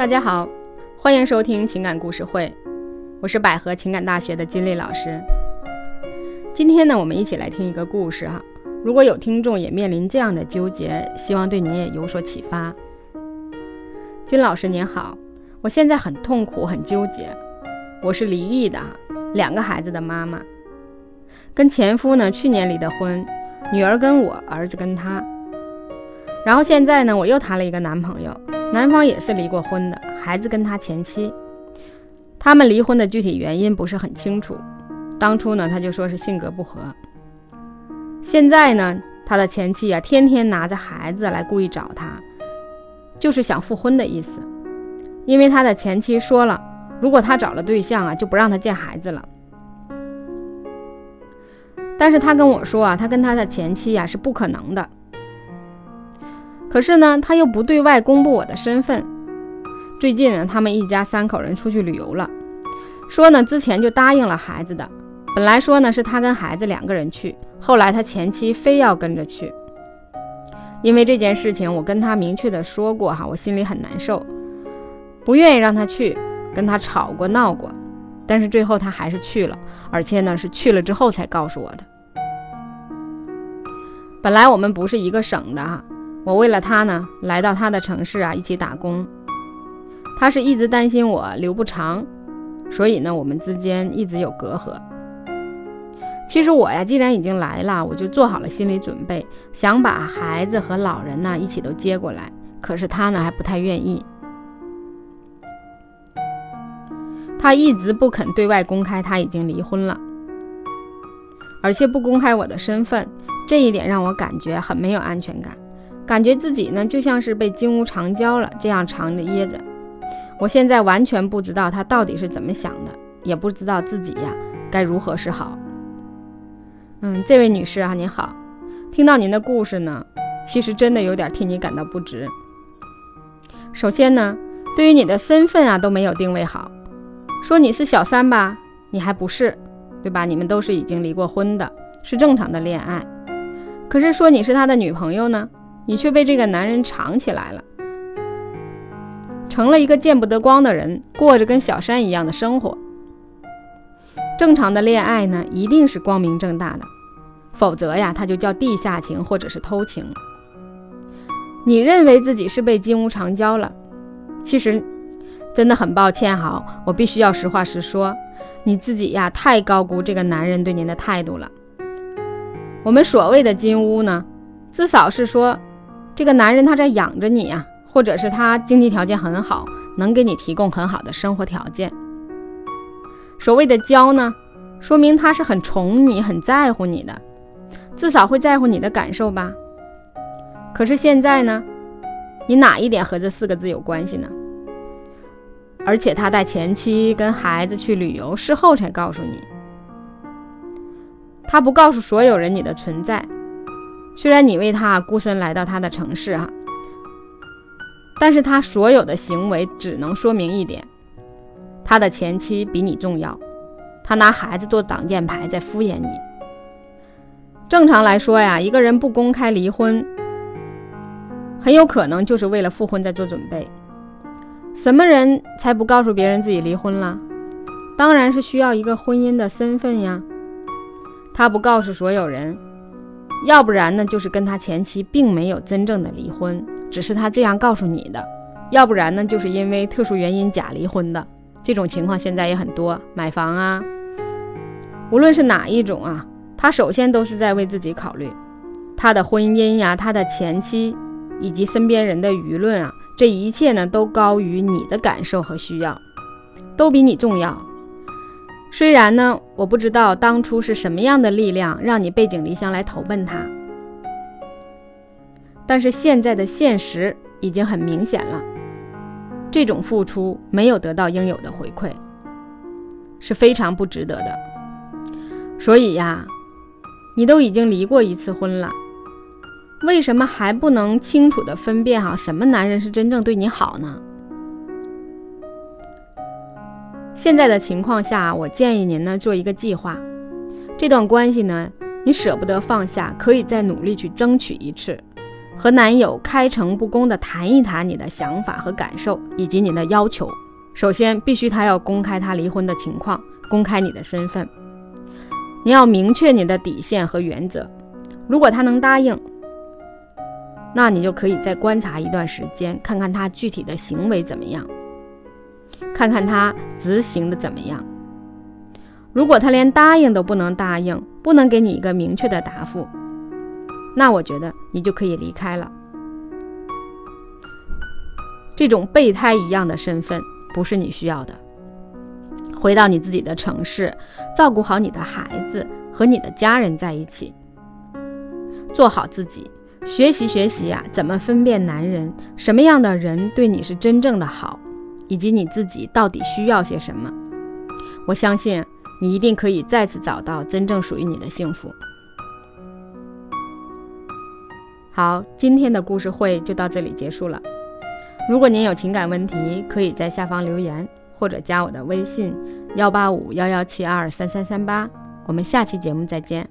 大家好，欢迎收听情感故事会，我是百合情感大学的金丽老师。今天呢，我们一起来听一个故事哈。如果有听众也面临这样的纠结，希望对您也有所启发。金老师您好，我现在很痛苦，很纠结。我是离异的，两个孩子的妈妈，跟前夫呢去年离的婚，女儿跟我，儿子跟他。然后现在呢，我又谈了一个男朋友，男方也是离过婚的，孩子跟他前妻。他们离婚的具体原因不是很清楚。当初呢，他就说是性格不合。现在呢，他的前妻啊，天天拿着孩子来故意找他，就是想复婚的意思。因为他的前妻说了，如果他找了对象啊，就不让他见孩子了。但是他跟我说啊，他跟他的前妻呀是不可能的。可是呢，他又不对外公布我的身份。最近呢，他们一家三口人出去旅游了，说呢之前就答应了孩子的，本来说呢是他跟孩子两个人去，后来他前妻非要跟着去。因为这件事情，我跟他明确的说过哈，我心里很难受，不愿意让他去，跟他吵过闹过，但是最后他还是去了，而且呢是去了之后才告诉我的。本来我们不是一个省的哈。我为了他呢，来到他的城市啊，一起打工。他是一直担心我留不长，所以呢，我们之间一直有隔阂。其实我呀，既然已经来了，我就做好了心理准备，想把孩子和老人呢一起都接过来。可是他呢，还不太愿意。他一直不肯对外公开他已经离婚了，而且不公开我的身份，这一点让我感觉很没有安全感。感觉自己呢就像是被金屋藏娇了，这样藏着掖着。我现在完全不知道他到底是怎么想的，也不知道自己呀该如何是好。嗯，这位女士啊，您好，听到您的故事呢，其实真的有点替你感到不值。首先呢，对于你的身份啊都没有定位好，说你是小三吧，你还不是，对吧？你们都是已经离过婚的，是正常的恋爱。可是说你是他的女朋友呢？你却被这个男人藏起来了，成了一个见不得光的人，过着跟小三一样的生活。正常的恋爱呢，一定是光明正大的，否则呀，它就叫地下情或者是偷情。你认为自己是被金屋藏娇了，其实真的很抱歉哈，我必须要实话实说，你自己呀太高估这个男人对您的态度了。我们所谓的金屋呢，至少是说。这个男人他在养着你呀，或者是他经济条件很好，能给你提供很好的生活条件。所谓的娇呢，说明他是很宠你、很在乎你的，至少会在乎你的感受吧。可是现在呢，你哪一点和这四个字有关系呢？而且他带前妻跟孩子去旅游，事后才告诉你，他不告诉所有人你的存在。虽然你为他孤身来到他的城市哈，但是他所有的行为只能说明一点：他的前妻比你重要，他拿孩子做挡箭牌在敷衍你。正常来说呀，一个人不公开离婚，很有可能就是为了复婚在做准备。什么人才不告诉别人自己离婚了？当然是需要一个婚姻的身份呀。他不告诉所有人。要不然呢，就是跟他前妻并没有真正的离婚，只是他这样告诉你的；要不然呢，就是因为特殊原因假离婚的。这种情况现在也很多，买房啊，无论是哪一种啊，他首先都是在为自己考虑，他的婚姻呀，他的前妻以及身边人的舆论啊，这一切呢都高于你的感受和需要，都比你重要。虽然呢，我不知道当初是什么样的力量让你背井离乡来投奔他，但是现在的现实已经很明显了，这种付出没有得到应有的回馈，是非常不值得的。所以呀，你都已经离过一次婚了，为什么还不能清楚的分辨哈什么男人是真正对你好呢？现在的情况下，我建议您呢做一个计划。这段关系呢，你舍不得放下，可以再努力去争取一次。和男友开诚布公的谈一谈你的想法和感受以及你的要求。首先，必须他要公开他离婚的情况，公开你的身份。你要明确你的底线和原则。如果他能答应，那你就可以再观察一段时间，看看他具体的行为怎么样，看看他执行的怎么样。如果他连答应都不能答应，不能给你一个明确的答复，那我觉得你就可以离开了。这种备胎一样的身份不是你需要的。回到你自己的城市，照顾好你的孩子和你的家人在一起，做好自己，学习学习呀，怎么分辨男人什么样的人对你是真正的好，以及你自己到底需要些什么。我相信。你一定可以再次找到真正属于你的幸福。好，今天的故事会就到这里结束了。如果您有情感问题，可以在下方留言，或者加我的微信幺八五幺幺七二三三三八。我们下期节目再见。